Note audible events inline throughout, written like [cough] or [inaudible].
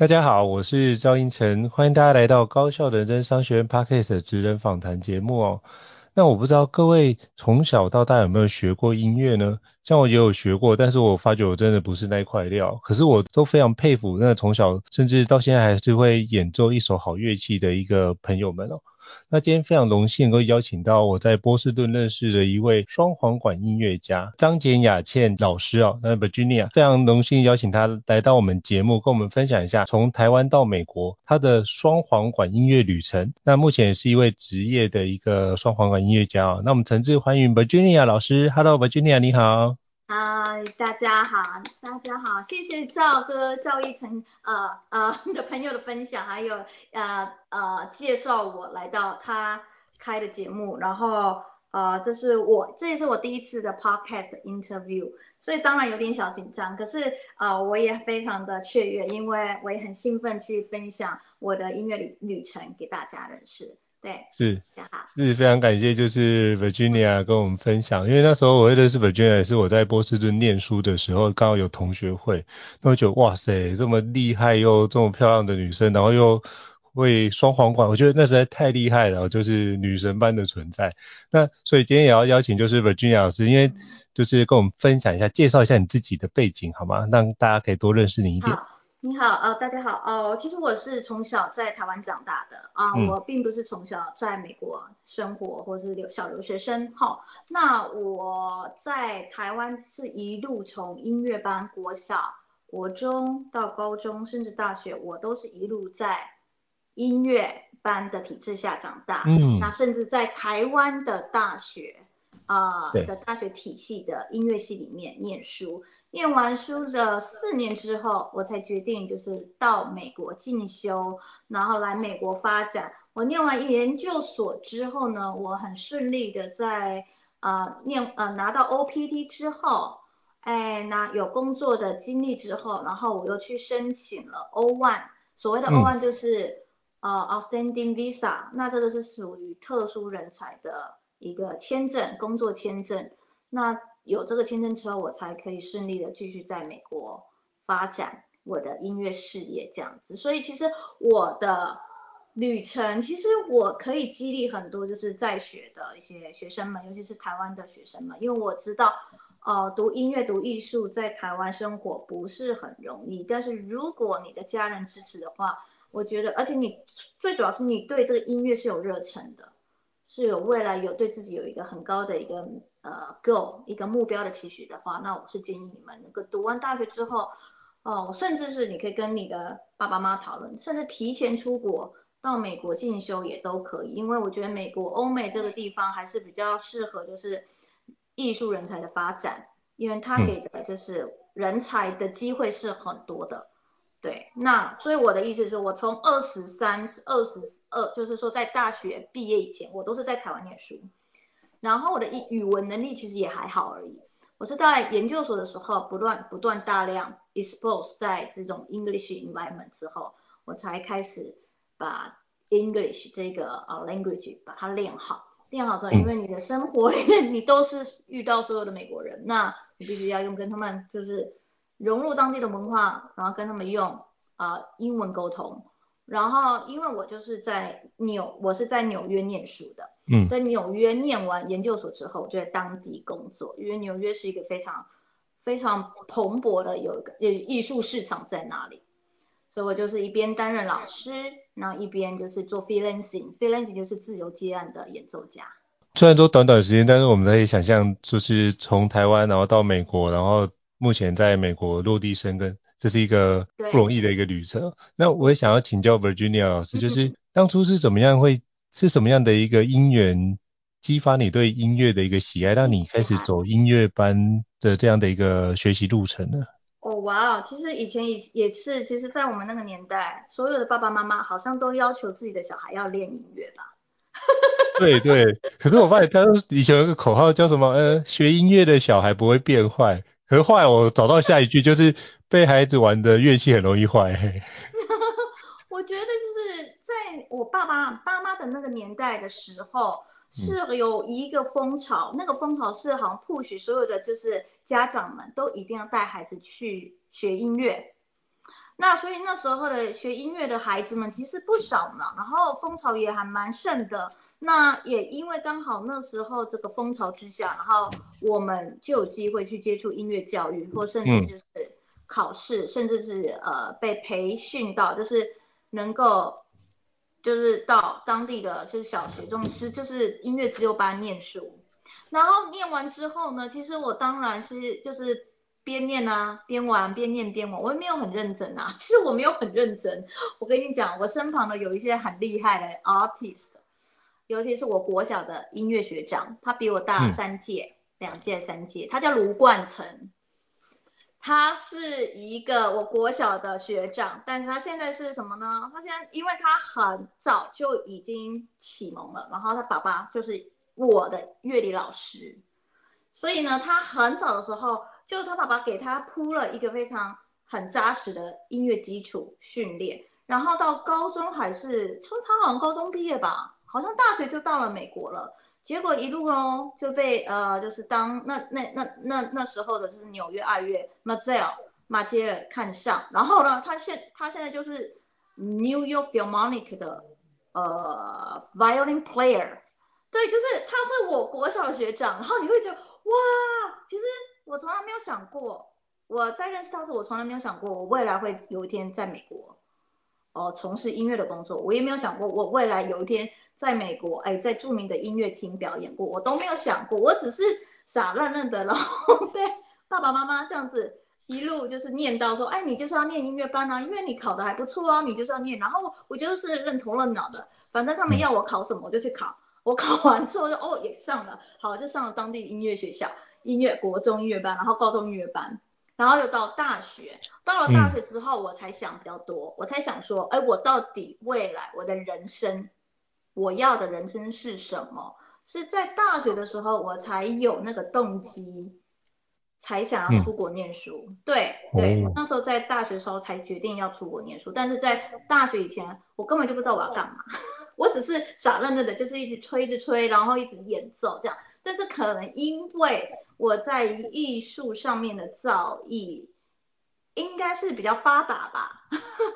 大家好，我是赵英成，欢迎大家来到高效人生商学院 Podcast 的职人访谈节目哦。那我不知道各位从小到大有没有学过音乐呢？像我也有学过，但是我发觉我真的不是那块料。可是我都非常佩服那从小甚至到现在还是会演奏一首好乐器的一个朋友们哦。那今天非常荣幸能够邀请到我在波士顿认识的一位双簧管音乐家张简雅倩老师哦，那 Virginia 非常荣幸邀请他来到我们节目，跟我们分享一下从台湾到美国他的双簧管音乐旅程。那目前也是一位职业的一个双簧管音乐家哦。那我们诚挚欢迎 Virginia 老师，Hello Virginia 你好。嗨，大家好，大家好，谢谢赵哥赵胤丞呃呃 [laughs] 的朋友的分享，还有呃呃介绍我来到他开的节目，然后呃这是我这也是我第一次的 podcast interview，所以当然有点小紧张，可是呃我也非常的雀跃，因为我也很兴奋去分享我的音乐旅旅程给大家认识。对，是，是非常感谢，就是 Virginia 跟我们分享，因为那时候我认识 Virginia 也是我在波士顿念书的时候，刚好有同学会，那我觉得哇塞，这么厉害又这么漂亮的女生，然后又会双簧管，我觉得那实在太厉害了，就是女神般的存在。那所以今天也要邀请就是 Virginia 老师，因为就是跟我们分享一下，介绍一下你自己的背景好吗？让大家可以多认识你一点。你好，呃，大家好，哦，其实我是从小在台湾长大的啊，我并不是从小在美国生活或者是留小留学生，哈、哦，那我在台湾是一路从音乐班、国小、国中到高中，甚至大学，我都是一路在音乐班的体制下长大，嗯，那甚至在台湾的大学啊、呃、的大学体系的音乐系里面念书。念完书的四年之后，我才决定就是到美国进修，然后来美国发展。我念完研究所之后呢，我很顺利的在呃念呃拿到 OPT 之后，哎，那有工作的经历之后，然后我又去申请了 O1，所谓的 O1 就是、嗯、呃 Outstanding Visa，那这个是属于特殊人才的一个签证，工作签证。那有这个签证之后，我才可以顺利的继续在美国发展我的音乐事业这样子。所以其实我的旅程，其实我可以激励很多就是在学的一些学生们，尤其是台湾的学生们，因为我知道，呃，读音乐、读艺术在台湾生活不是很容易。但是如果你的家人支持的话，我觉得，而且你最主要是你对这个音乐是有热忱的，是有未来有对自己有一个很高的一个。呃，goal 一个目标的期许的话，那我是建议你们能够读完大学之后，哦，甚至是你可以跟你的爸爸妈妈讨论，甚至提前出国到美国进修也都可以，因为我觉得美国、欧美这个地方还是比较适合就是艺术人才的发展，因为他给的就是人才的机会是很多的。嗯、对，那所以我的意思是我从二十三、二十二，就是说在大学毕业以前，我都是在台湾念书。然后我的语语文能力其实也还好而已。我是在研究所的时候不断不断大量 expose 在这种 English environment 之后，我才开始把 English 这个呃 language 把它练好。练好之后，因为你的生活 [laughs] 里面你都是遇到所有的美国人，那你必须要用跟他们就是融入当地的文化，然后跟他们用啊、呃、英文沟通。然后因为我就是在纽，我是在纽约念书的。嗯，在纽约念完研究所之后，我就在当地工作，因为纽约是一个非常非常蓬勃的有一个艺术市场在那里，所以我就是一边担任老师，然后一边就是做 freelancing，freelancing 就是自由接案的演奏家。虽然说短短时间，但是我们可以想象，就是从台湾然后到美国，然后目前在美国落地生根，这是一个不容易的一个旅程。那我也想要请教 Virginia 老师，就是当初是怎么样会？是什么样的一个因缘激发你对音乐的一个喜爱，让你开始走音乐班的这样的一个学习路程呢？哦，哇哦，其实以前也也是，其实，在我们那个年代，所有的爸爸妈妈好像都要求自己的小孩要练音乐吧？[laughs] 对对，可是我发现他以前有一个口号叫什么？呃，学音乐的小孩不会变坏。可是后来我找到下一句，就是被孩子玩的乐器很容易坏。[laughs] 我觉得就是在我爸爸爸妈的那个年代的时候。是有一个风潮，嗯、那个风潮是好像 push 所有的就是家长们都一定要带孩子去学音乐。那所以那时候的学音乐的孩子们其实不少呢，然后风潮也还蛮盛的。那也因为刚好那时候这个风潮之下，然后我们就有机会去接触音乐教育，或甚至就是考试，嗯、甚至是呃被培训到就是能够。就是到当地的就是小学、中师，就是音乐自由班念书，然后念完之后呢，其实我当然是就是边念啊边玩，边念边玩，我也没有很认真啊，[laughs] 其实我没有很认真。我跟你讲，我身旁的有一些很厉害的 artist，尤其是我国小的音乐学长，他比我大三届、两届、三届，他叫卢冠成。他是一个我国小的学长，但是他现在是什么呢？他现在因为他很早就已经启蒙了，然后他爸爸就是我的乐理老师，所以呢，他很早的时候就他爸爸给他铺了一个非常很扎实的音乐基础训练，然后到高中还是，从他好像高中毕业吧，好像大学就到了美国了。结果一路哦就被呃就是当那那那那那时候的就是纽约爱乐 Mazel 马杰尔看上，然后呢他现他现在就是 New York Philharmonic 的呃 violin player，对，就是他是我国小学长，然后你会觉得哇，其实我从来没有想过，我在认识他时我从来没有想过我未来会有一天在美国哦、从事音乐的工作，我也没有想过我未来有一天。在美国，哎，在著名的音乐厅表演过，我都没有想过，我只是傻愣愣的，然后被爸爸妈妈这样子一路就是念到说，哎，你就是要念音乐班啊，因为你考得还不错啊，你就是要念，然后我就是认头认脑的，反正他们要我考什么我就去考，我考完之后就哦也上了，好就上了当地音乐学校，音乐国中音乐班，然后高中音乐班，然后又到大学，到了大学之后我才想比较多，我才想说，哎，我到底未来我的人生。我要的人生是什么？是在大学的时候，我才有那个动机，才想要出国念书。嗯、对对，那时候在大学的时候才决定要出国念书，但是在大学以前，我根本就不知道我要干嘛，[laughs] 我只是傻愣愣的，就是一直吹着吹，然后一直演奏这样。但是可能因为我在艺术上面的造诣，应该是比较发达吧？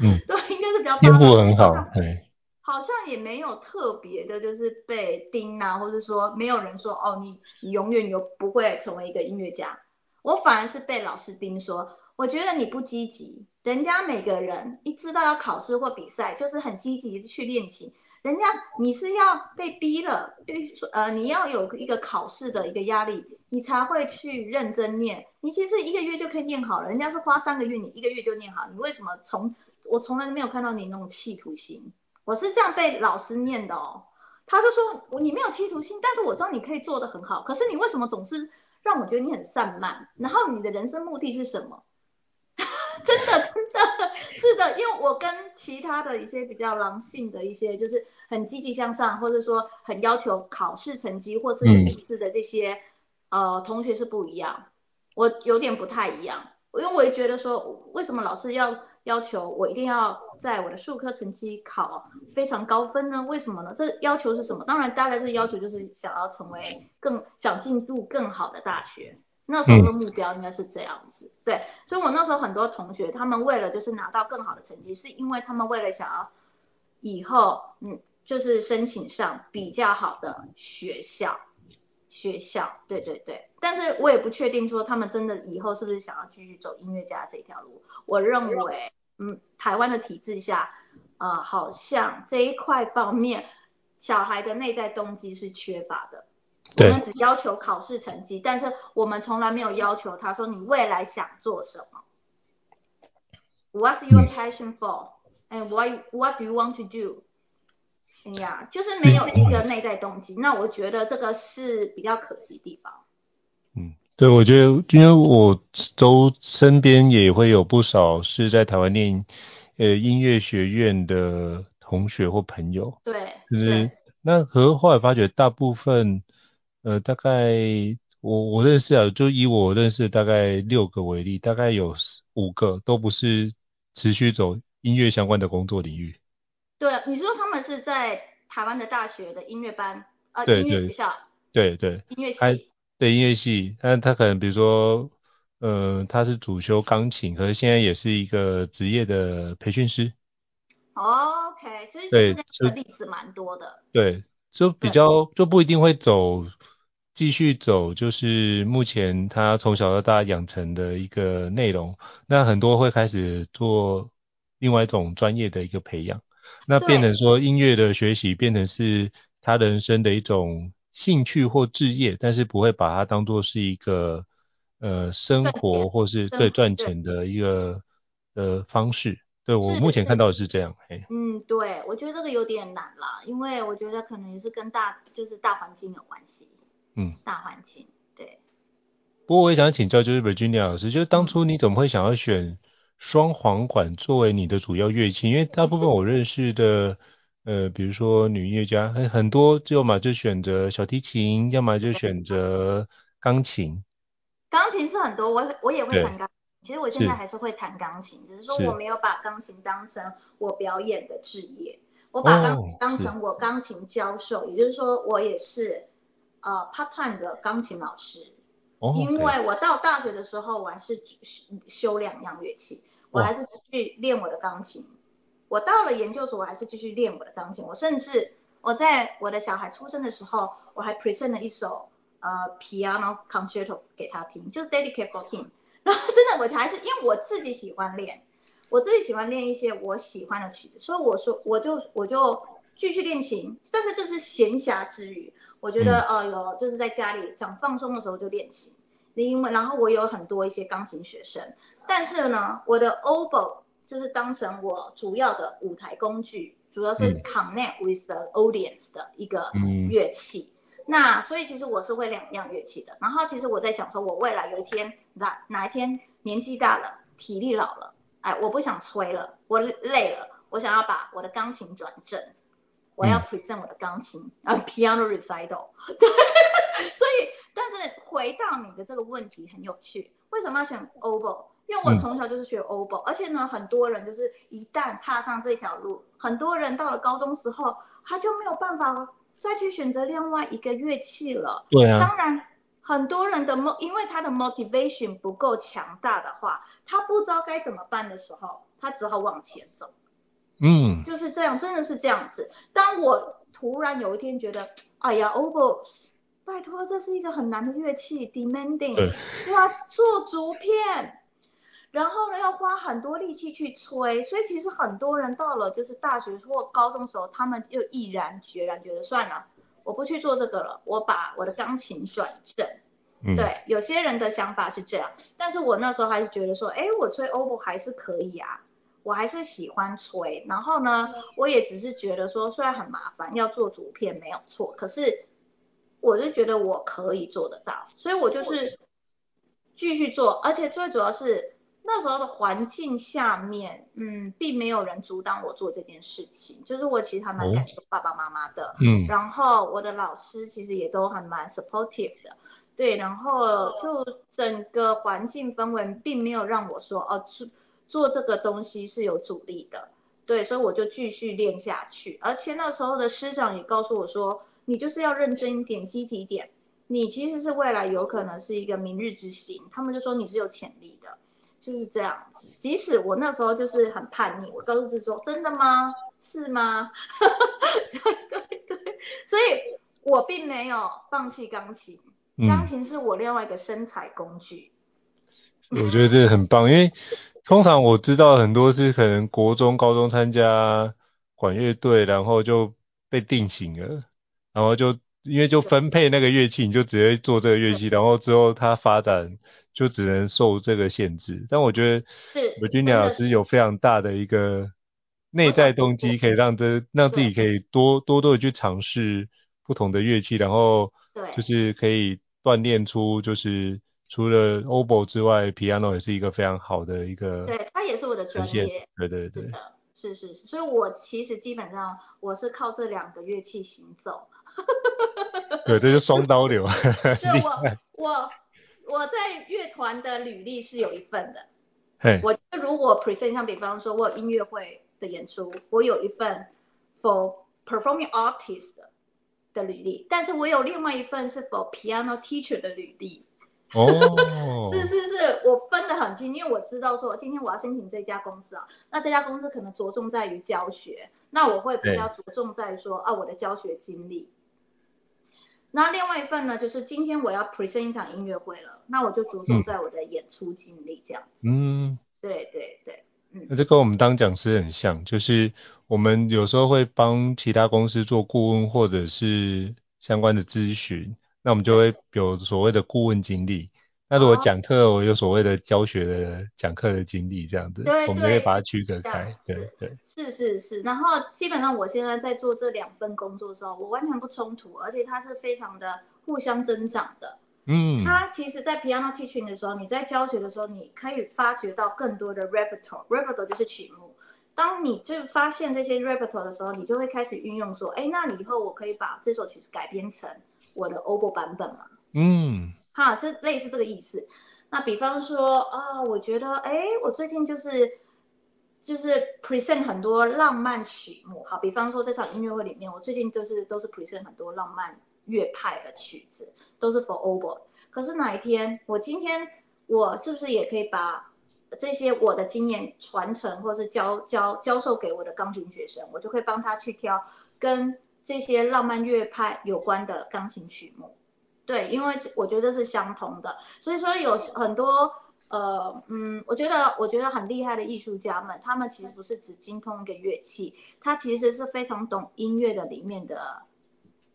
嗯，[laughs] 对，应该是比较发达。天赋很好，对。好像也没有特别的，就是被盯啊，或者说没有人说哦，你你永远有不会成为一个音乐家。我反而是被老师盯说，我觉得你不积极。人家每个人一知道要考试或比赛，就是很积极的去练琴。人家你是要被逼了，对，呃，你要有一个考试的一个压力，你才会去认真念。你其实一个月就可以念好了，人家是花三个月，你一个月就念好。你为什么从我从来没有看到你那种企图心？我是这样被老师念的哦，他就说你没有企图心，但是我知道你可以做得很好，可是你为什么总是让我觉得你很散漫？然后你的人生目的是什么？[laughs] 真的真的是的，因为我跟其他的一些比较狼性的一些，就是很积极向上，或者说很要求考试成绩或是笔试的这些、嗯、呃同学是不一样，我有点不太一样，因为我也觉得说为什么老师要。要求我一定要在我的数科成绩考非常高分呢？为什么呢？这要求是什么？当然，大概这要求就是想要成为更想进入更好的大学。那时候的目标应该是这样子，嗯、对。所以我那时候很多同学，他们为了就是拿到更好的成绩，是因为他们为了想要以后嗯，就是申请上比较好的学校。学校，对对对，但是我也不确定说他们真的以后是不是想要继续走音乐家这条路。我认为，嗯，台湾的体制下，啊、呃，好像这一块方面，小孩的内在动机是缺乏的。对。我们只要求考试成绩，但是我们从来没有要求他说你未来想做什么。What's your passion for? And what what do you want to do? 哎呀，就是没有一个内在动机，那我觉得这个是比较可惜的地方。嗯，对，我觉得因为我周身边也会有不少是在台湾念呃音乐学院的同学或朋友，对，就是那和后来发觉大部分呃大概我我认识啊，就以我认识大概六个为例，大概有五个都不是持续走音乐相关的工作领域。对，你说他们是在台湾的大学的音乐班，呃，音乐学校，对对，音乐系，对音乐系，但他可能比如说，呃，他是主修钢琴，可是现在也是一个职业的培训师。OK，所以这个例子蛮多的。对，就比较就不一定会走，继续走，就是目前他从小到大养成的一个内容，那很多会开始做另外一种专业的一个培养。那变成说音乐的学习变成是他人生的一种兴趣或志业，但是不会把它当做是一个呃生活或是对赚钱的一个呃方式。对，我目前看到的是这样。嘿，嗯，对，我觉得这个有点难啦，因为我觉得可能也是跟大就是大环境有关系。嗯，大环境，对。不过我也想请教，就是 Virginia 老师，就是当初你怎么会想要选？双簧管作为你的主要乐器，因为大部分我认识的，呃，比如说女音乐家很很多，要么就选择小提琴，要么就选择钢琴。钢琴是很多，我我也会弹钢琴，其实我现在还是会弹钢琴，只是说我没有把钢琴当成我表演的职业，我把钢琴当成我钢琴教授，也就是说我也是呃 part time 的钢琴老师。哦，因为我到大学的时候，我还是修修两样乐器。我还是继续练我的钢琴，我到了研究所，我还是继续练我的钢琴。我甚至我在我的小孩出生的时候，我还 present 了一首呃 piano concerto 给他听，就是 dedicate for him。然后真的，我还是因为我自己喜欢练，我自己喜欢练一些我喜欢的曲子，所以我说我就我就继续练琴。但是这是闲暇之余，我觉得呃有就是在家里想放松的时候就练琴。因为然后我有很多一些钢琴学生。但是呢，我的 oboe 就是当成我主要的舞台工具，主要是 connect with the audience 的一个乐器。嗯、那所以其实我是会两样乐器的。然后其实我在想说，我未来有一天哪哪一天年纪大了，体力老了，哎，我不想吹了，我累了，我想要把我的钢琴转正，我要 present 我的钢琴啊、嗯 uh, piano recital。[laughs] 对，[laughs] 所以但是回到你的这个问题很有趣，为什么要选 oboe？因为我从小就是学嗯，而且呢，很多人就是一旦踏上这条路，很多人到了高中时候，他就没有办法再去选择另外一个乐器了。对啊。当然，很多人的 mo，因为他的 motivation 不够强大的话，他不知道该怎么办的时候，他只好往前走。嗯。就是这样，真的是这样子。当我突然有一天觉得，哎呀，oboe，拜托，这是一个很难的乐器，demanding，[laughs] 哇做竹片。然后呢，要花很多力气去吹，所以其实很多人到了就是大学或高中的时候，他们就毅然决然觉得算了，我不去做这个了，我把我的钢琴转正。嗯。对，有些人的想法是这样，但是我那时候还是觉得说，哎，我吹 oboe 还是可以啊，我还是喜欢吹。然后呢，我也只是觉得说，虽然很麻烦，要做竹片没有错，可是我就觉得我可以做得到，所以我就是继续做，而且最主要是。那时候的环境下面，嗯，并没有人阻挡我做这件事情，就是我其实还蛮感谢爸爸妈妈的，嗯，然后我的老师其实也都还蛮 supportive 的，对，然后就整个环境氛围并没有让我说，哦，做做这个东西是有阻力的，对，所以我就继续练下去，而且那时候的师长也告诉我说，你就是要认真一点，积极一点，你其实是未来有可能是一个明日之星，他们就说你是有潜力的。就是这样子，即使我那时候就是很叛逆，我告诉自己说，真的吗？是吗？[laughs] 对对对，所以我并没有放弃钢琴，钢琴是我另外一个生财工具。嗯、我觉得这个很棒，因为通常我知道很多是可能国中、高中参加管乐队，然后就被定型了，然后就因为就分配那个乐器，你就直接做这个乐器，然后之后它发展。就只能受这个限制，但我觉得 Virginia 老师有非常大的一个内在动机可以让这让自己可以多多多的去尝试不同的乐器，然后就是可以锻炼出就是除了 oboe 之外，piano 也是一个非常好的一个，对，它也是我的专业，对对对，是是是，所以我其实基本上我是靠这两个乐器行走。[laughs] 对，这是双刀流。[laughs] 对，我我我在乐团的履历是有一份的。嘿，我如果 present 像比方说我有音乐会的演出，我有一份 for performing artist 的履历，但是我有另外一份是 for piano teacher 的履历。哦，[laughs] 是是是，我分得很清，因为我知道说今天我要申请这家公司啊，那这家公司可能着重在于教学，那我会比较着重在说啊我的教学经历。那另外一份呢，就是今天我要 present 一场音乐会了，那我就着重在我的演出经历这样子。嗯，对对对，嗯。那这跟我们当讲师很像，就是我们有时候会帮其他公司做顾问或者是相关的咨询，那我们就会有所谓的顾问经历。那如果讲课，我有所谓的教学的讲课的经历，这样子，对，我们可以把它区隔开，对对。是是是，然后基本上我现在在做这两份工作的时候，我完全不冲突，而且它是非常的互相增长的。嗯。它其实，在 piano teaching 的时候，你在教学的时候，你可以发掘到更多的 repertoire，repertoire 就是曲目。当你就发现这些 repertoire 的时候，你就会开始运用说，哎，那你以后我可以把这首曲子改编成我的 oboe 版本吗？嗯。哈，这类似这个意思。那比方说啊，我觉得，哎，我最近就是就是 present 很多浪漫曲目。好，比方说这场音乐会里面，我最近都是都是 present 很多浪漫乐派的曲子，都是 for over。可是哪一天，我今天我是不是也可以把这些我的经验传承，或是教教教授给我的钢琴学生，我就可以帮他去挑跟这些浪漫乐派有关的钢琴曲目。对，因为我觉得是相同的，所以说有很多呃嗯，我觉得我觉得很厉害的艺术家们，他们其实不是只精通一个乐器，他其实是非常懂音乐的里面的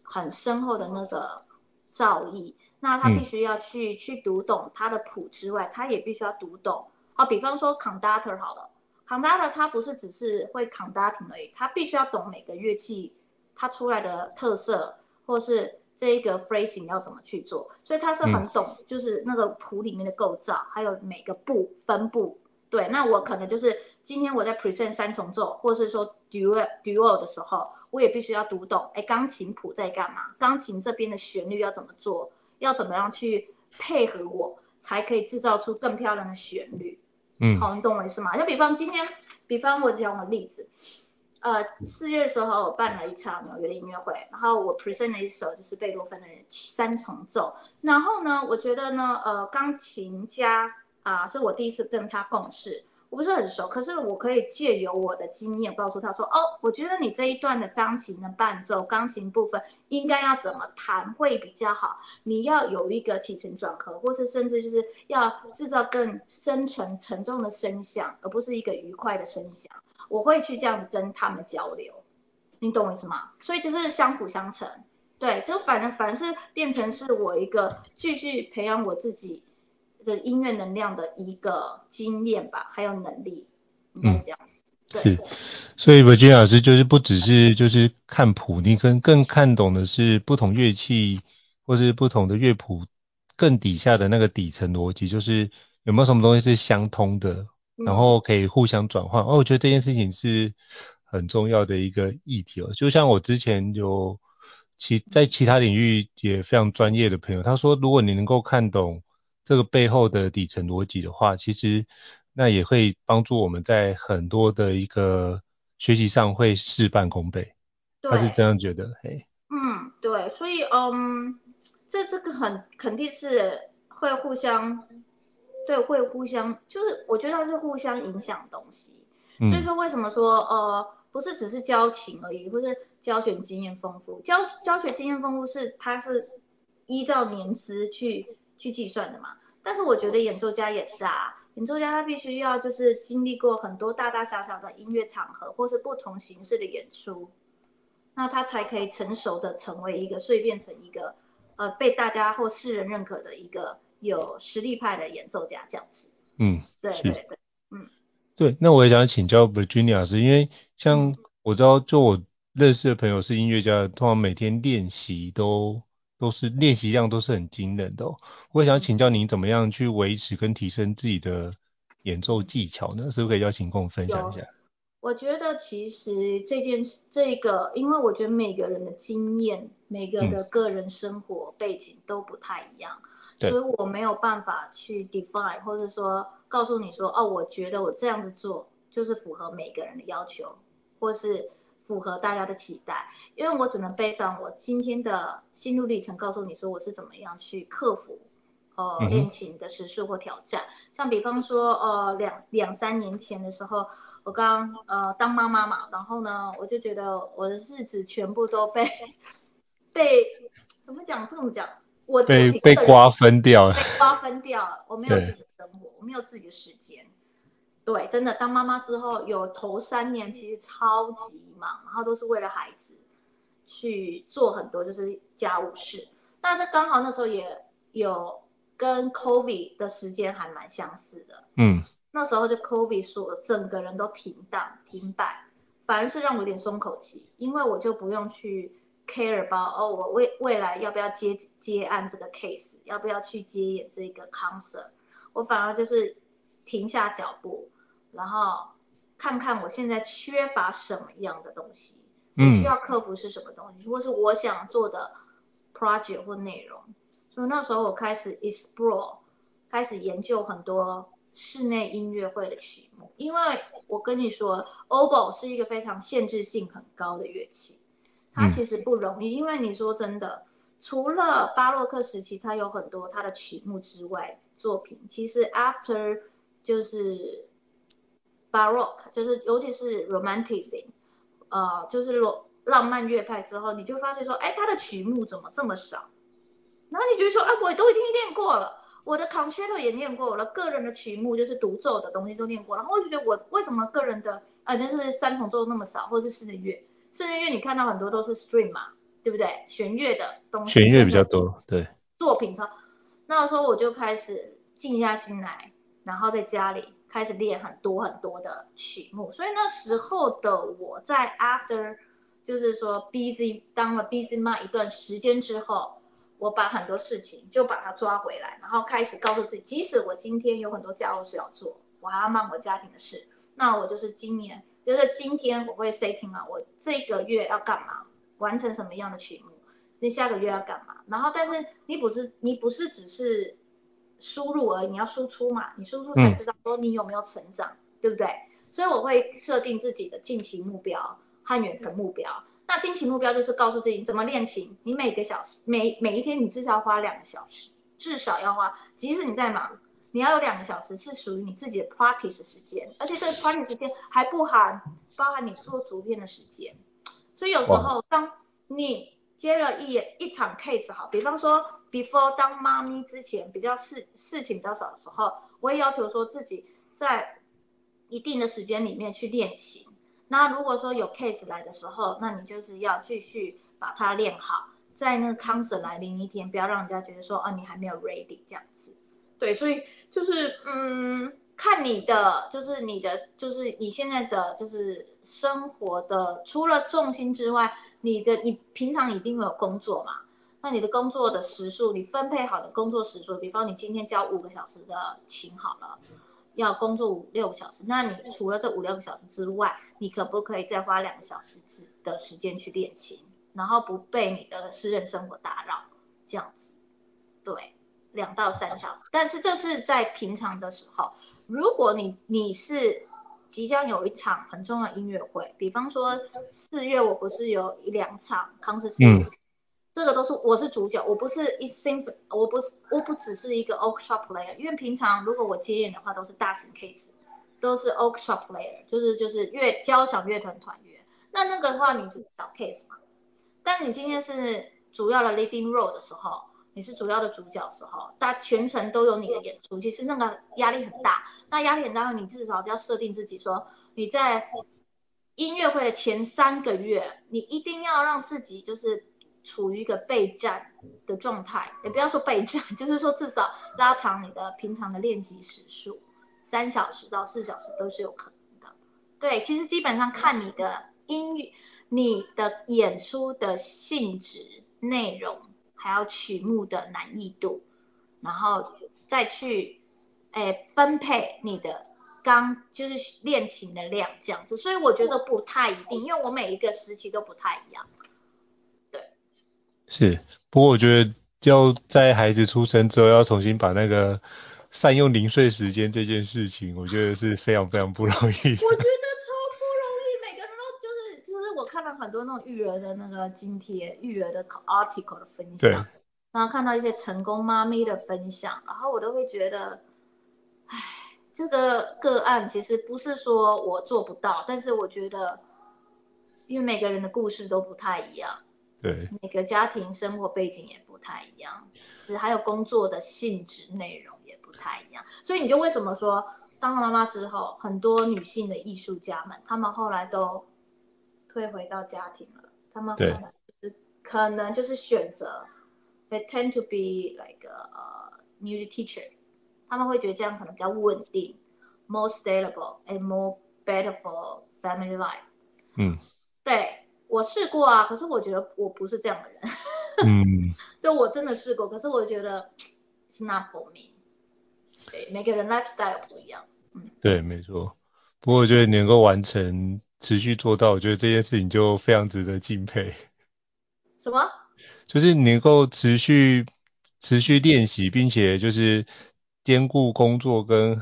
很深厚的那个造诣。那他必须要去、嗯、去读懂他的谱之外，他也必须要读懂。好，比方说 conductor 好了，conductor 他不是只是会 conducting 而已，他必须要懂每个乐器它出来的特色，或是。这一个 phrasing 要怎么去做？所以他是很懂，就是那个谱里面的构造，还有每个部分部。对，那我可能就是今天我在 present 三重奏，或是说 duo duo 的时候，我也必须要读懂，哎，钢琴谱在干嘛？钢琴这边的旋律要怎么做？要怎么样去配合我，才可以制造出更漂亮的旋律？嗯，好，你懂我意思吗？就比方今天，比方我讲个例子。呃，四月的时候我办了一场纽约音乐会，然后我 present 了一首就是贝多芬的三重奏，然后呢，我觉得呢，呃，钢琴家啊、是我第一次跟他共事，我不是很熟，可是我可以借由我的经验告诉他说，哦，我觉得你这一段的钢琴的伴奏，钢琴部分应该要怎么弹会比较好，你要有一个起承转合，或是甚至就是要制造更深沉沉重的声响，而不是一个愉快的声响。我会去这样子跟他们交流，你懂我意思吗？所以就是相辅相成，对，就反正反正是变成是我一个继续培养我自己的音乐能量的一个经验吧，还有能力，应该是这样子。是，所以 Virginia 老师就是不只是就是看谱，你更更看懂的是不同乐器或是不同的乐谱更底下的那个底层逻辑，就是有没有什么东西是相通的。然后可以互相转换，哦，我觉得这件事情是很重要的一个议题哦。就像我之前有其在其他领域也非常专业的朋友，他说，如果你能够看懂这个背后的底层逻辑的话，其实那也会帮助我们在很多的一个学习上会事半功倍。他是这样觉得，嘿。嗯，对，所以嗯，这这个很肯定是会互相。对，会互相，就是我觉得它是互相影响的东西。所以说，为什么说呃，不是只是交情而已，或是教学经验丰富，教教学经验丰富是它是依照年资去去计算的嘛。但是我觉得演奏家也是啊，演奏家他必须要就是经历过很多大大小小的音乐场合，或是不同形式的演出，那他才可以成熟的成为一个，所以变成一个呃被大家或世人认可的一个。有实力派的演奏家这样子，嗯，对对对，嗯，对，那我也想请教 Virginia 老师，因为像我知道，就我认识的朋友是音乐家，通常每天练习都都是练习量都是很惊人的哦。我也想请教您怎么样去维持跟提升自己的演奏技巧呢？是不是可以邀请跟我分享一下？我觉得其实这件事，这个，因为我觉得每个人的经验，每个的个人生活背景都不太一样，嗯、所以我没有办法去 define，或者说告诉你说，哦，我觉得我这样子做就是符合每个人的要求，或是符合大家的期待，因为我只能背上我今天的心路历程，告诉你说我是怎么样去克服，呃，恋情的时事或挑战，嗯、像比方说，呃，两两三年前的时候。我刚呃当妈妈嘛，然后呢，我就觉得我的日子全部都被 [laughs] 被怎么讲这么讲，我自己被被瓜分掉了，被瓜分掉了，我没有自己的生活，我没有自己的时间。对，真的当妈妈之后，有头三年其实超级忙，然后都是为了孩子去做很多就是家务事。但是刚好那时候也有跟 COVID 的时间还蛮相似的，嗯。那时候就 COVID 说整个人都停档停摆，反而是让我有点松口气，因为我就不用去 care about 哦，我未未来要不要接接案这个 case，要不要去接演这个 concert，我反而就是停下脚步，然后看看我现在缺乏什么样的东西，我需要克服是什么东西，或是我想做的 project 或内容，所以那时候我开始 explore，开始研究很多。室内音乐会的曲目，因为我跟你说，oboe 是一个非常限制性很高的乐器，它其实不容易。嗯、因为你说真的，除了巴洛克时期它有很多它的曲目之外，作品其实 after 就是 baroque，就是尤其是 romanticism，呃，就是罗浪漫乐派之后，你就发现说，哎，它的曲目怎么这么少？然后你就说，哎，我都已经练过了。我的 concerto 也念过，我的个人的曲目就是独奏的东西都念过，然后我就觉得我为什么个人的呃，就是三重奏那么少，或者是室内乐，室内乐你看到很多都是 stream 嘛，对不对？弦乐的东西，弦乐比较多，对。作品超，那时候我就开始静下心来，然后在家里开始练很多很多的曲目，所以那时候的我在 after 就是说 busy 当了 busy man 一段时间之后。我把很多事情就把它抓回来，然后开始告诉自己，即使我今天有很多家务事要做，我还要忙我家庭的事，那我就是今年，就是今天我会 setting 啊，我这个月要干嘛，完成什么样的曲目，你下个月要干嘛，然后但是你不是你不是只是输入而已，你要输出嘛，你输出才知道说你有没有成长，对不对？所以我会设定自己的近期目标和远程目标。那近期目标就是告诉自己怎么练琴，你每个小时每每一天你至少要花两个小时，至少要花，即使你在忙，你要有两个小时是属于你自己的 practice 时间，而且这个 practice 时间还不含包含你做主编的时间。所以有时候当你接了一一场 case 好，比方说 before 当妈咪之前比较事事情比较少的时候，我也要求说自己在一定的时间里面去练琴。那如果说有 case 来的时候，那你就是要继续把它练好，在那个 concert 来临一天，不要让人家觉得说，啊，你还没有 ready 这样子。对，所以就是嗯，看你的，就是你的，就是你现在的，就是生活的，除了重心之外，你的你平常一定会有工作嘛，那你的工作的时数，你分配好的工作时数，比方你今天教五个小时的琴好了。要工作五六个小时，那你除了这五六个小时之外，你可不可以再花两个小时之的时间去练琴，然后不被你的私人生活打扰，这样子，对，两到三小时。但是这是在平常的时候，如果你你是即将有一场很重要的音乐会，比方说四月我不是有一两场康斯斯。这个都是我是主角，我不是一 symphony，我不是我不只是一个 orchestra player，因为平常如果我接演的话都是大型 case，都是 orchestra player，就是就是乐交响乐团团员，那那个的话你是小 case 嘛，但你今天是主要的 leading role 的时候，你是主要的主角时候，大家全程都有你的演出，其实那个压力很大，那压力很大，你至少就要设定自己说你在音乐会的前三个月，你一定要让自己就是。处于一个备战的状态，也不要说备战，[laughs] 就是说至少拉长你的平常的练习时数，三小时到四小时都是有可能的。对，其实基本上看你的音乐，你的演出的性质、内容，还有曲目的难易度，然后再去诶分配你的钢，就是练琴的量这样子。所以我觉得不太一定，因为我每一个时期都不太一样。对，是，不过我觉得要在孩子出生之后要重新把那个善用零碎时间这件事情，我觉得是非常非常不容易的。我觉得超不容易，每个人都就是就是我看到很多那种育儿的那个津贴、育儿的 article 的分享，然后看到一些成功妈咪的分享，然后我都会觉得，唉，这个个案其实不是说我做不到，但是我觉得，因为每个人的故事都不太一样。对，每个家庭生活背景也不太一样，其实还有工作的性质内容也不太一样，所以你就为什么说当了妈妈之后，很多女性的艺术家们，她们后来都退回到家庭了，他们可能就是可能就是选择，they tend to be like a uh, music teacher，他们会觉得这样可能比较稳定，more stable and more better for family life。嗯，对。我试过啊，可是我觉得我不是这样的人。嗯，对，我真的试过，可是我觉得 it's not for me。对，每个人 lifestyle 不一样。嗯，对，没错。不过我觉得你能够完成、持续做到，我觉得这件事情就非常值得敬佩。什么？就是你能够持续、持续练习，并且就是兼顾工作跟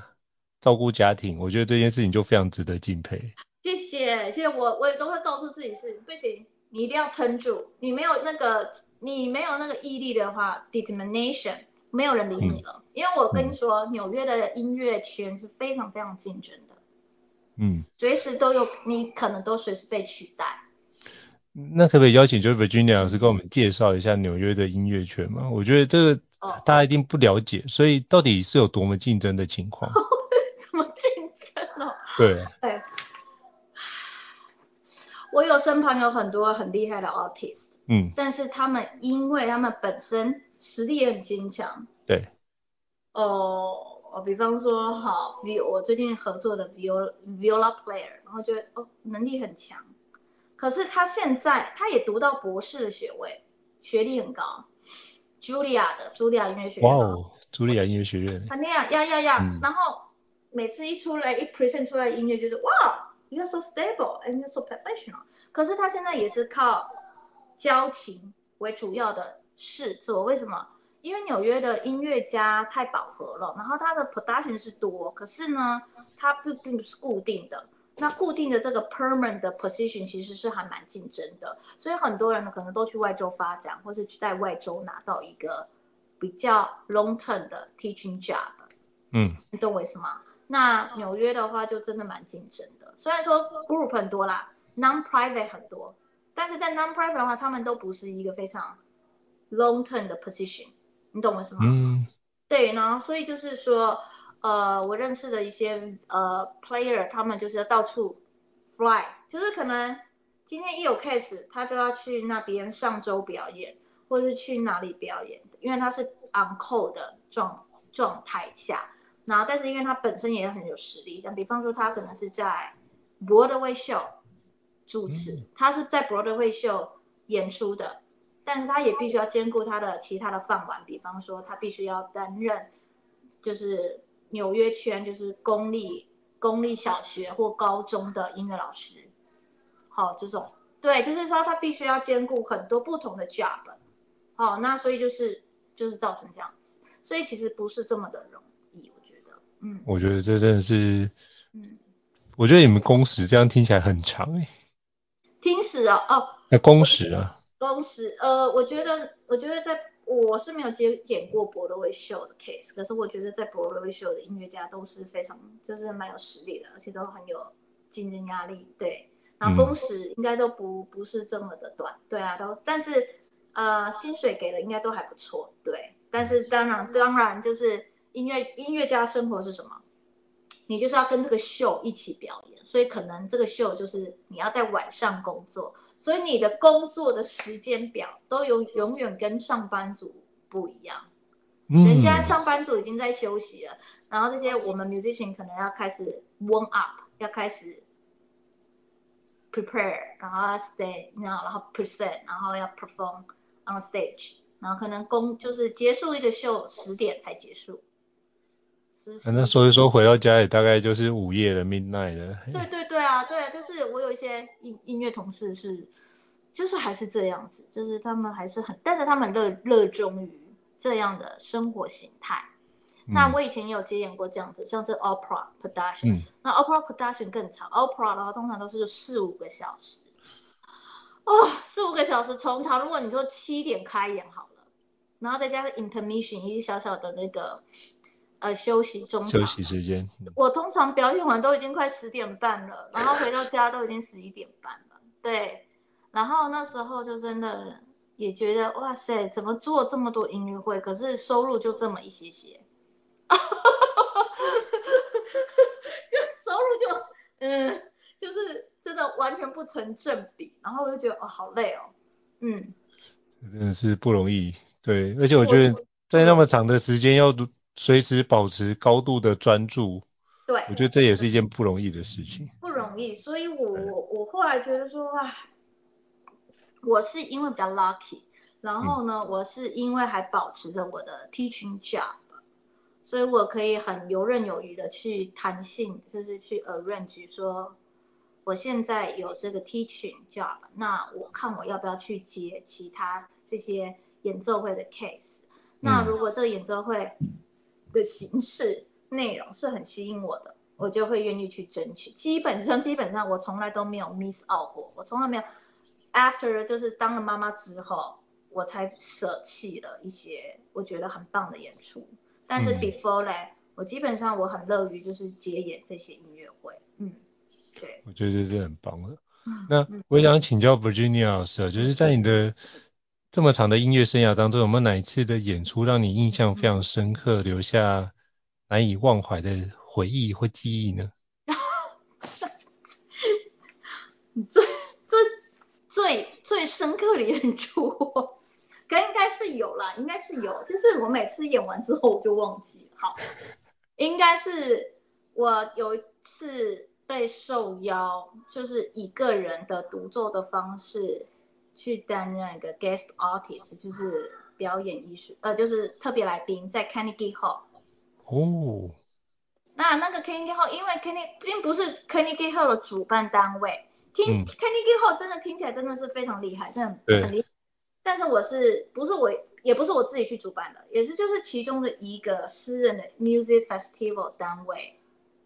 照顾家庭，我觉得这件事情就非常值得敬佩。谢谢，谢谢我，我也都会告诉自己是不行，你一定要撑住，你没有那个，你没有那个毅力的话，determination，没有人理你了。嗯、因为我跟你说，纽约的音乐圈是非常非常竞争的，嗯，随时都有，你可能都随时被取代。那可不可以邀请就是 Virginia 老师跟我们介绍一下纽约的音乐圈吗？我觉得这个大家一定不了解，所以到底是有多么竞争的情况？[laughs] 什么竞争哦？对。哎我有身旁有很多很厉害的 artist，嗯，但是他们因为他们本身实力也很坚强，对，哦，哦，比方说好，v 我最近合作的 viola viola player，然后觉得哦能力很强，可是他现在他也读到博士的学位，学历很高，Julia 的 Julia 音乐学院，哇哦，，Julia 音乐学院，他那样呀呀呀，然后每次一出来一 present 出来音乐就是哇。You're so stable and you're so professional。可是他现在也是靠教琴为主要的事做，为什么？因为纽约的音乐家太饱和了，然后他的 production 是多，可是呢，他并并不是固定的。那固定的这个 permanent 的 position 其实是还蛮竞争的，所以很多人呢可能都去外州发展，或是去在外州拿到一个比较 long term 的 teaching job。嗯，你懂我意思吗？那纽约的话就真的蛮竞争的，虽然说 group 很多啦，non-private 很多，但是在 non-private 的话，他们都不是一个非常 long-term 的 position，你懂我什么？嗯。对，然后所以就是说，呃，我认识的一些呃 player，他们就是要到处 fly，就是可能今天一有 case，他都要去那边上周表演，或是去哪里表演，因为他是 on call 的状状态下。然后，但是因为他本身也很有实力，像比方说他可能是在 Broadway show 主持，嗯、他是在 Broadway show 演出的，但是他也必须要兼顾他的其他的饭碗，比方说他必须要担任就是纽约圈就是公立公立小学或高中的音乐老师，好这种，对，就是说他必须要兼顾很多不同的 job，好，那所以就是就是造成这样子，所以其实不是这么的容易。我觉得嗯，我觉得这真的是，嗯，我觉得你们工时这样听起来很长哎。听时啊，哦，那工时啊？工时，呃，我觉得，我觉得在我是没有接剪过 Broadway show 的 case，可是我觉得在 Broadway show 的音乐家都是非常，就是蛮有实力的，而且都很有竞争压力，对。然后工时应该都不不是这么的短，对啊，都，但是呃，薪水给的应该都还不错，对。但是当然，当然就是。音乐音乐家生活是什么？你就是要跟这个秀一起表演，所以可能这个秀就是你要在晚上工作，所以你的工作的时间表都永永远跟上班族不一样。嗯，人家上班族已经在休息了，然后这些我们 musician 可能要开始 warm up，要开始 prepare，然后要 stay，然后然后 present，然后要 perform on stage，然后可能工就是结束一个秀十点才结束。那所以说回到家里大概就是午夜的 midnight 了。对对对啊，对，就是我有一些音音乐同事是，就是还是这样子，就是他们还是很，但是他们热热衷于这样的生活形态。嗯、那我以前也有接演过这样子，像是 opera production，、嗯、那 opera production 更长，opera 的话通常都是四五个小时。哦，四五个小时从长，如果你说七点开演好了，然后再加上 intermission 一个小小的那个。呃，休息中休息时间，我通常表演完都已经快十点半了，然后回到家都已经十一点半了。对，然后那时候就真的也觉得哇塞，怎么做这么多音乐会，可是收入就这么一些些，[laughs] 就收入就嗯，就是真的完全不成正比，然后我就觉得哦好累哦，嗯，真的是不容易，对，而且我觉得在那么长的时间要读。随时保持高度的专注，对，我觉得这也是一件不容易的事情。不容易，所以我我我后来觉得说啊，我是因为比较 lucky，然后呢，嗯、我是因为还保持着我的 teaching job，所以我可以很游刃有余的去弹性，就是去 arrange 说，我现在有这个 teaching job，那我看我要不要去接其他这些演奏会的 case，嗯、那如果这个演奏会。的形式内容是很吸引我的，我就会愿意去争取。基本上，基本上我从来都没有 miss out 过，我从来没有 after 就是当了妈妈之后，我才舍弃了一些我觉得很棒的演出。但是 before 嘞，嗯、我基本上我很乐于就是接演这些音乐会。嗯，对。我觉得这是很棒的。那我想请教 Virginia 老师啊，就是在你的这么长的音乐生涯当中，有没有哪一次的演出让你印象非常深刻，留下难以忘怀的回忆或记忆呢？[laughs] 最最最最深刻的演出，该应该是有啦，应该是有，就是我每次演完之后我就忘记。好，应该是我有一次被受邀，就是以个人的独奏的方式。去担任一个 guest artist，就是表演艺术，呃，就是特别来宾，在 Carnegie Hall。哦。那那个 Carnegie Hall，因为 Carnegie 并不是 Carnegie Hall 的主办单位，听、嗯、Carnegie Hall 真的听起来真的是非常厉害，真的很厉害。但是我是不是我，也不是我自己去主办的，也是就是其中的一个私人的 music festival 单位，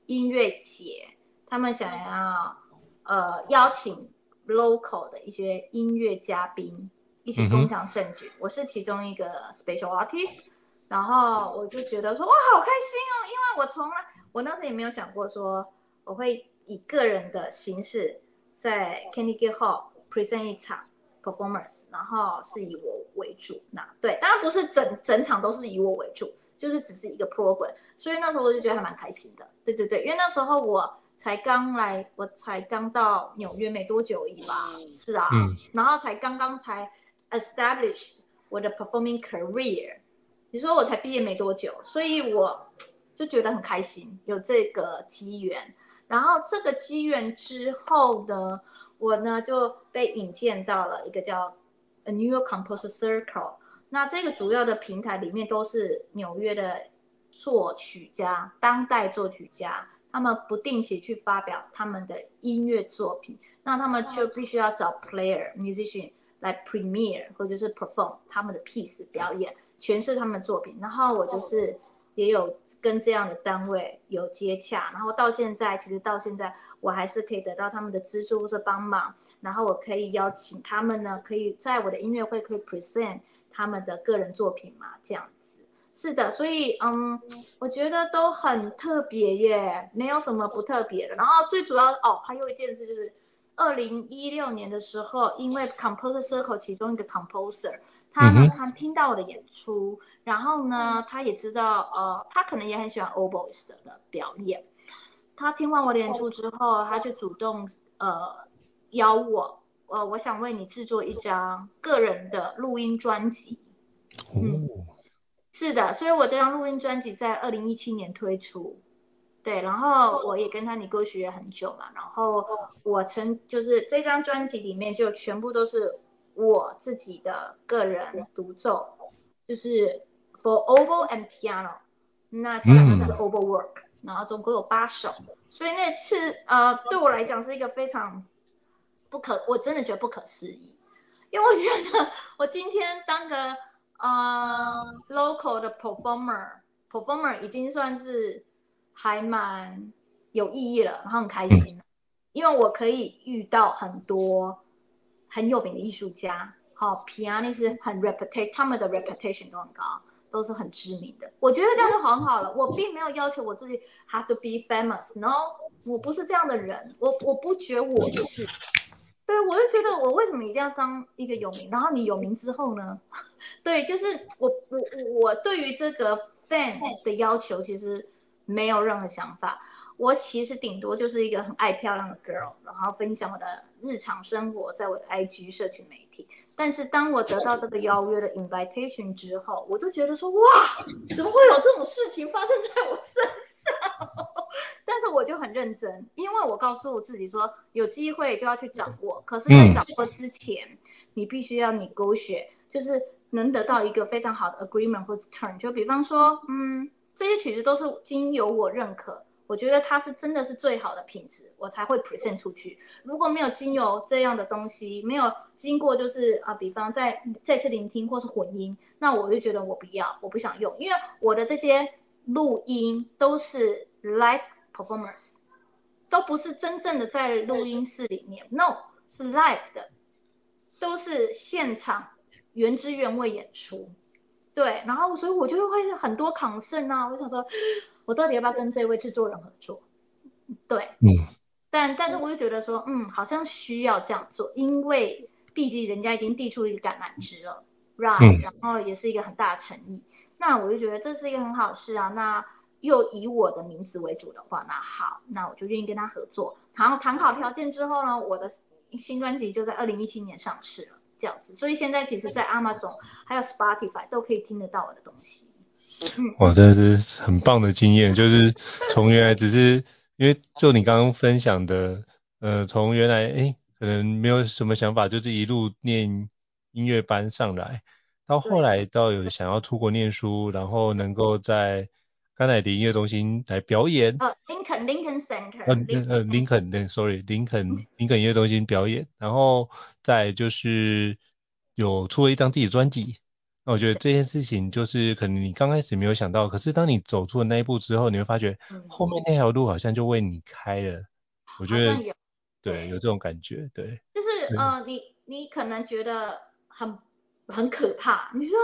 音乐节，他们想要呃邀请。Local 的一些音乐嘉宾一起共享盛举，嗯、我是其中一个 special artist，然后我就觉得说哇好开心哦，因为我从来我当时也没有想过说我会以个人的形式在 Candy Gate Hall present 一场 performance，然后是以我为主，那对，当然不是整整场都是以我为主，就是只是一个 program，所以那时候我就觉得还蛮开心的，对对对，因为那时候我。才刚来，我才刚到纽约没多久而已吧，是啊，嗯、然后才刚刚才 establish 我的 performing career，你说我才毕业没多久，所以我就觉得很开心，有这个机缘。然后这个机缘之后呢，我呢就被引荐到了一个叫 A New York Composer Circle，那这个主要的平台里面都是纽约的作曲家，当代作曲家。他们不定期去发表他们的音乐作品，那他们就必须要找 player musician 来 premiere 或者是 perform 他们的 piece 表演，诠释他们的作品。然后我就是也有跟这样的单位有接洽，然后到现在其实到现在我还是可以得到他们的资助或者帮忙，然后我可以邀请他们呢，可以在我的音乐会可以 present 他们的个人作品嘛，这样。是的，所以嗯，我觉得都很特别耶，没有什么不特别的。然后最主要哦，还有一件事就是，二零一六年的时候，因为 Composer Circle 其中一个 composer，他呢他听到我的演出，然后呢他也知道呃，他可能也很喜欢 oboist 的表演，他听完我的演出之后，他就主动呃邀我，呃我想为你制作一张个人的录音专辑，嗯。是的，所以我这张录音专辑在二零一七年推出。对，然后我也跟他 negotiate 很久嘛，然后我曾就是这张专辑里面就全部都是我自己的个人独奏，就是 for oboe and piano，那这两个是 oboe work，然后总共有八首，所以那次呃对我来讲是一个非常不可，我真的觉得不可思议，因为我觉得我今天当个呃 local 的 performer，performer 已经算是。还蛮有意义了，然后很开心，嗯、因为我可以遇到很多很有名的艺术家，好，pianist 很 reputation，他们的 reputation 都很高，都是很知名的。我觉得这样就很好了，我并没有要求我自己 have to be famous，no，我不是这样的人，我我不觉得我是，对，我就觉得我为什么一定要当一个有名？然后你有名之后呢？[laughs] 对，就是我我我我对于这个 fan 的要求其实。没有任何想法，我其实顶多就是一个很爱漂亮的 girl，然后分享我的日常生活在我的 IG 社群媒体。但是当我得到这个邀约的 invitation 之后，我就觉得说，哇，怎么会有这种事情发生在我身上？[laughs] 但是我就很认真，因为我告诉我自己说，有机会就要去掌握。可是，在掌握之前，你必须要 negotiate，就是能得到一个非常好的 agreement 或者 turn。就比方说，嗯。这些曲子都是经由我认可，我觉得它是真的是最好的品质，我才会 present 出去。如果没有经由这样的东西，没有经过就是啊，比方再再次聆听或是混音，那我就觉得我不要，我不想用，因为我的这些录音都是 live performance，都不是真正的在录音室里面，no 是 live 的，都是现场原汁原味演出。对，然后所以我就会很多 concern 啊，我想说，我到底要不要跟这位制作人合作？对，嗯，但但是我就觉得说，嗯，好像需要这样做，因为毕竟人家已经递出一个橄榄枝了，right，嗯，然后也是一个很大的诚意，那我就觉得这是一个很好事啊，那又以我的名字为主的话，那好，那我就愿意跟他合作，然后谈好条件之后呢，我的新专辑就在二零一七年上市了。这样子，所以现在其实，在 Amazon 还有 Spotify 都可以听得到我的东西。嗯，哇，真的是很棒的经验，就是从原来只是因为就你刚刚分享的，呃，从原来诶可能没有什么想法，就是一路念音乐班上来，到后来到有想要出国念书，然后能够在甘乃迪音乐中心来表演。呃，Lincoln Lincoln Center。呃呃，Lincoln 对，sorry，林肯林肯音乐中心表演，然后。再就是有出了一张自己的专辑，那我觉得这件事情就是可能你刚开始没有想到，可是当你走出了那一步之后，你会发觉后面那条路好像就为你开了。嗯、我觉得有对，有这种感觉，对。就是呃，你你可能觉得很很可怕，你说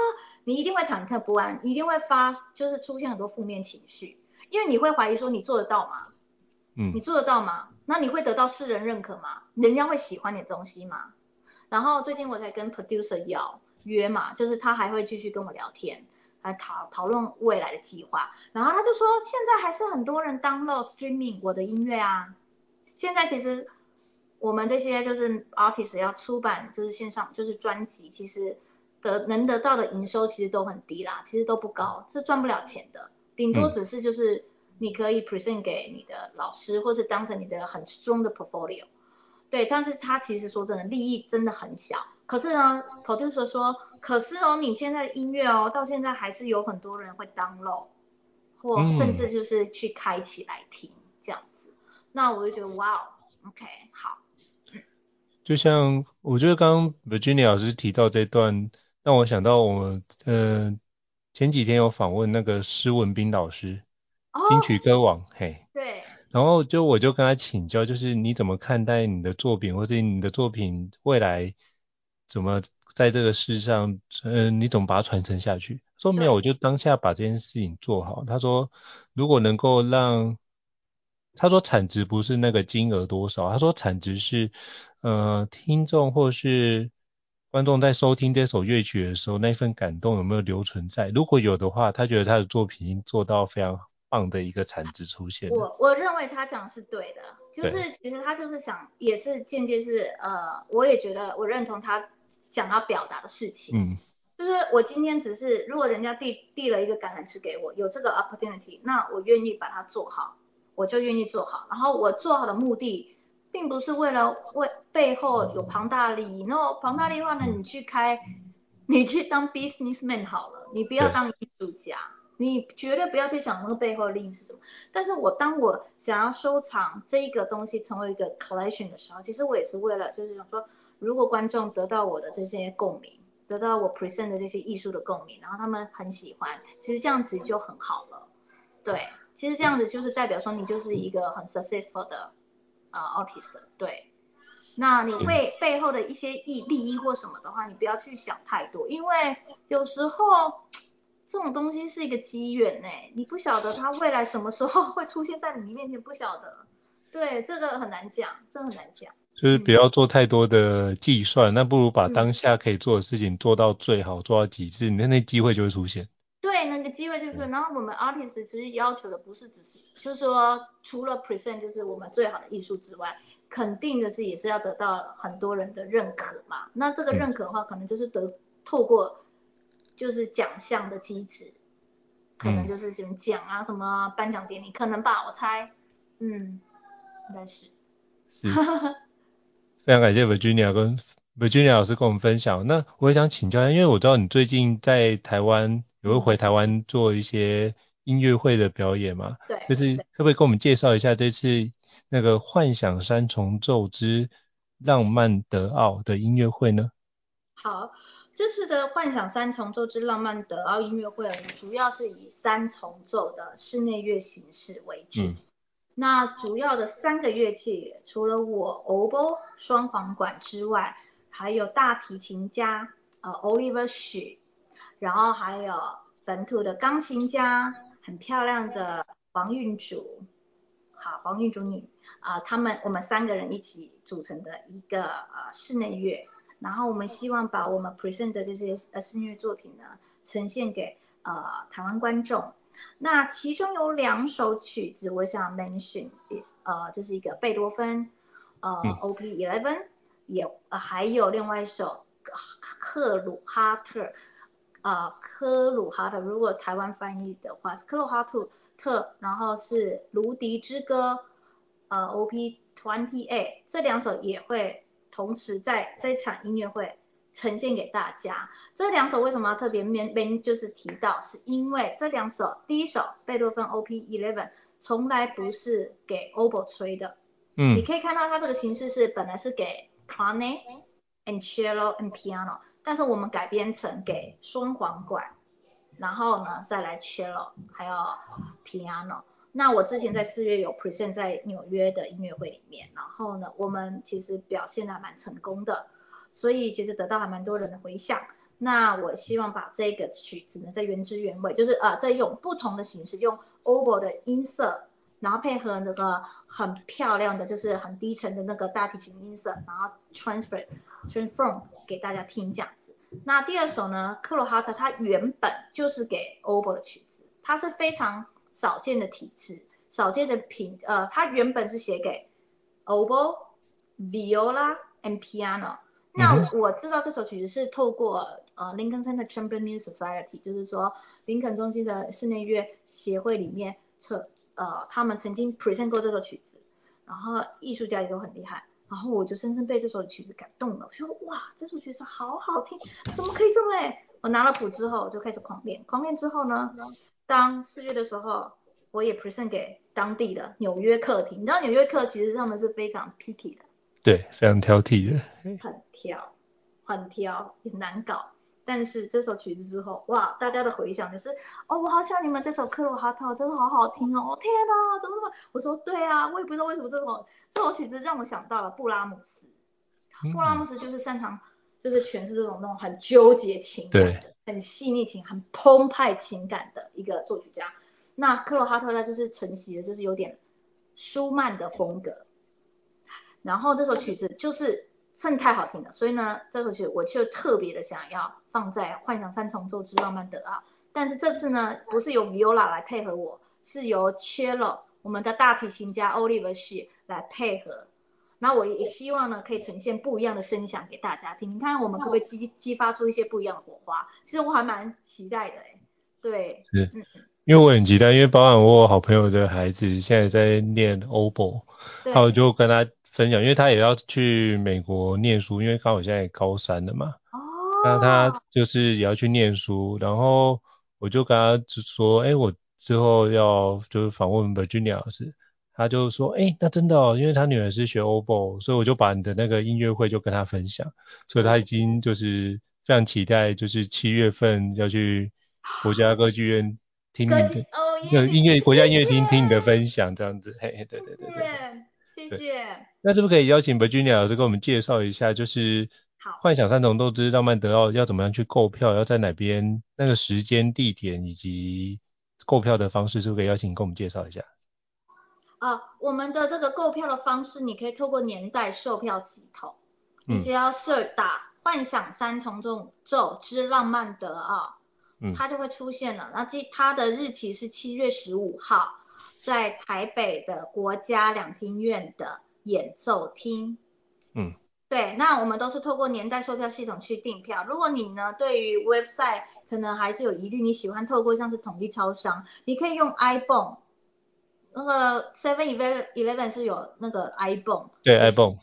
你一定会忐忑不安，你一定会发就是出现很多负面情绪，因为你会怀疑说你做得到吗？嗯，你做得到吗？那你会得到世人认可吗？人家会喜欢你的东西吗？然后最近我才跟 producer 要约嘛，就是他还会继续跟我聊天，来讨讨论未来的计划。然后他就说，现在还是很多人 download streaming 我的音乐啊。现在其实我们这些就是 artist 要出版就是线上就是专辑，其实得能得到的营收其实都很低啦，其实都不高，是赚不了钱的。顶多只是就是你可以 present 给你的老师，或是当成你的很 strong 的 portfolio。对，但是他其实说真的，利益真的很小。可是呢，producer 说，可是哦，你现在的音乐哦，到现在还是有很多人会 download，或甚至就是去开起来听、嗯、这样子。那我就觉得，哇哦，OK，好。就像我觉得刚刚 Virginia 老师提到这段，让我想到我们呃前几天有访问那个施文斌老师，哦、金曲歌王，嘿。对。然后就我就跟他请教，就是你怎么看待你的作品，或者你的作品未来怎么在这个世上，嗯、呃，你怎么把它传承下去？说没有，我就当下把这件事情做好。他说，如果能够让，他说产值不是那个金额多少，他说产值是，呃，听众或是观众在收听这首乐曲的时候，那份感动有没有留存在？如果有的话，他觉得他的作品做到非常。棒的一个产值出现。我我认为他讲是对的，就是其实他就是想，也是间接是呃，我也觉得我认同他想要表达的事情。嗯。就是我今天只是，如果人家递递了一个橄榄枝给我，有这个 opportunity，那我愿意把它做好，我就愿意做好。然后我做好的目的，并不是为了为背后有庞大利益。那庞大利益的话呢，你去开，你去当 businessman 好了，你不要当艺术家，你绝对不要去想那个背后的利益是什么。但是我当我想要收藏这一个东西成为一个 collection 的时候，其实我也是为了就是想说，如果观众得到我的这些共鸣。得到我 present 的这些艺术的共鸣，然后他们很喜欢，其实这样子就很好了。对，其实这样子就是代表说你就是一个很 successful 的呃 artist。对，那你会背后的一些益利益或什么的话，你不要去想太多，因为有时候这种东西是一个机缘呢，你不晓得它未来什么时候 [laughs] 会出现在你面前，不晓得。对，这个很难讲，这个很难讲。就是不要做太多的计算，嗯、那不如把当下可以做的事情做到最好，嗯、做到极致，那那机会就会出现。机会就是，然后我们 artist 其实要求的不是只是，就是说除了 present 就是我们最好的艺术之外，肯定的是也是要得到很多人的认可嘛。那这个认可的话，可能就是得透过就是奖项的机制，可能就是什么奖啊，什么颁奖典礼，可能吧，我猜，嗯，应该是。是 [laughs] 非常感谢 Virginia 跟 Virginia 老师跟我们分享。那我也想请教一下，因为我知道你最近在台湾也会回台湾做一些音乐会的表演嘛？对。就是可不可以跟我们介绍一下这次那个幻想三重奏之浪漫德奥的音乐会呢？好，这次的幻想三重奏之浪漫德奥音乐会主要是以三重奏的室内乐形式为主。嗯那主要的三个乐器，除了我 oboe 双簧管之外，还有大提琴家呃 Oliver Xu，然后还有本土的钢琴家，很漂亮的黄韵竹，好黄韵竹女啊、呃，他们我们三个人一起组成的一个呃室内乐，然后我们希望把我们 present 的这些呃室内乐作品呢，呈现给呃台湾观众。那其中有两首曲子，我想 mention is 呃，就是一个贝多芬呃 Op. Eleven，也呃还有另外一首克鲁哈特呃科鲁哈特，如果台湾翻译的话是科鲁哈特特，然后是芦笛之歌呃 Op. Twenty A 这两首也会同时在这场音乐会。呈现给大家，这两首为什么要特别面面就是提到，是因为这两首，第一首贝多芬 Op. Eleven 从来不是给 oboe 吹的，嗯，你可以看到它这个形式是本来是给 clarinet and cello and piano，但是我们改编成给双簧管，然后呢再来 cello 还有 piano。那我之前在四月有 present 在纽约的音乐会里面，然后呢我们其实表现的还蛮成功的。所以其实得到还蛮多人的回响。那我希望把这个曲子呢，再原汁原味，就是呃，再用不同的形式，用 oboe 的音色，然后配合那个很漂亮的，就是很低沉的那个大提琴音色，然后 transfer transform 给大家听这样子。那第二首呢，克罗哈特它原本就是给 oboe 的曲子，它是非常少见的体制，少见的品，呃，它原本是写给 oboe、viola and piano。那我知道这首曲子是透过呃 Lincoln Center Chamber Music Society，就是说林肯中心的室内乐协会里面，测呃他们曾经 present 过这首曲子，然后艺术家也都很厉害，然后我就深深被这首曲子感动了，我说哇这首曲子好好听，怎么可以这么哎？我拿了谱之后就开始狂练，狂练之后呢，当四月的时候我也 present 给当地的纽约客厅，你知道纽约客其实他们是非常 picky 的。对，非常挑剔的。很挑，很挑，也难搞。但是这首曲子之后，哇，大家的回响就是，哦，我好喜欢你们这首《克罗哈特》，真的好好听哦！天哪，怎么怎么……我说对啊，我也不知道为什么这首这首曲子让我想到了布拉姆斯。布拉姆斯就是擅长，就是诠释这种那种很纠结情感的、很细腻情、很澎湃情感的一个作曲家。那克罗哈特他就是承袭的，就是有点舒曼的风格。然后这首曲子就是趁太好听了，所以呢，这首曲我就特别的想要放在《幻想三重奏之浪漫德奥》。但是这次呢，不是由 Viola 来配合我，是由 Cello 我们的大提琴家 Oliver Xu 来配合。那我也希望呢，可以呈现不一样的声响给大家听。你看我们可不可以激激发出一些不一样的火花？其实我还蛮期待的哎。对，是，嗯，因为我很期待，因为包含我好朋友的孩子现在在念 OBO，然后我就跟他分享，因为他也要去美国念书，因为刚好现在也高三了嘛。哦。那他就是也要去念书，然后我就跟他就说，哎，我之后要就是访问 Virginia 老师。他就说，哎、欸，那真的哦，因为他女儿是学 oboe，所以我就把你的那个音乐会就跟他分享，所以他已经就是非常期待，就是七月份要去国家歌剧院听你的那音乐国家音乐厅听你的分享，这样子，嘿嘿，对对对对，谢谢。那是不是可以邀请 Virginia 老师给我们介绍一下，就是幻想三重奏之浪漫德奥要怎么样去购票，要在哪边，那个时间、地点以及购票的方式，是不是可以邀请你跟我们介绍一下？啊、呃，我们的这个购票的方式，你可以透过年代售票系统，你只要设打“幻想三重奏之浪漫德奥”，嗯，它就会出现了。那这它的日期是七月十五号，在台北的国家两厅院的演奏厅。嗯，对，那我们都是透过年代售票系统去订票。如果你呢对于 website 可能还是有疑虑，你喜欢透过像是统一超商，你可以用 iPhone，。那个 Seven Eleven 是有那个 iPhone 对 iPhone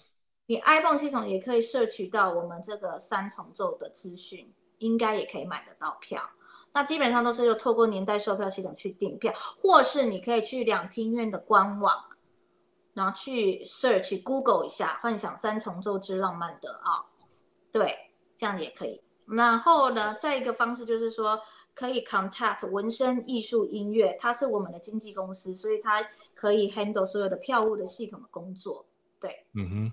你 iPhone 系统也可以摄取到我们这个三重奏的资讯，应该也可以买得到票。那基本上都是要透过年代售票系统去订票，或是你可以去两厅院的官网，然后去 search Google 一下《幻想三重奏之浪漫的》啊》，对，这样也可以。然后呢，再一个方式就是说。可以 contact 闻声艺术音乐，它是我们的经纪公司，所以它可以 handle 所有的票务的系统的工作。对，嗯哼，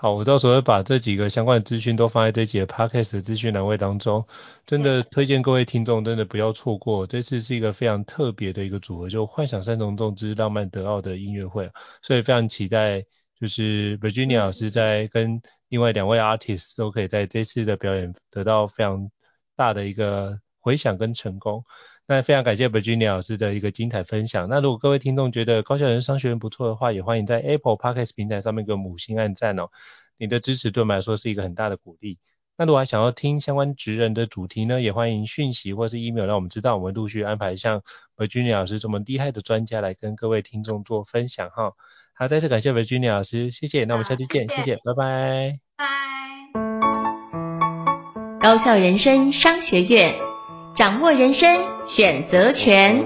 好，我到时候会把这几个相关的资讯都放在这集的 podcast 的资讯栏位当中，真的推荐各位听众真的不要错过，这次是一个非常特别的一个组合，就幻想三重奏之浪漫德奥的音乐会，所以非常期待，就是 Virginia 老师在跟另外两位 artist 都可以在这次的表演得到非常大的一个。回响跟成功，那非常感谢 Virginia 老师的一个精彩分享。那如果各位听众觉得高校人生商学院不错的话，也欢迎在 Apple Podcast 平台上面给我们五星按赞哦。你的支持对我们来说是一个很大的鼓励。那如果还想要听相关职人的主题呢，也欢迎讯息或是 email 让我们知道，我们陆续安排像 Virginia 老师这么厉害的专家来跟各位听众做分享哈。好，再次感谢 Virginia 老师，谢谢。那我们下期见，谢谢，谢谢，拜拜。拜。高校人生商学院。掌握人生选择权。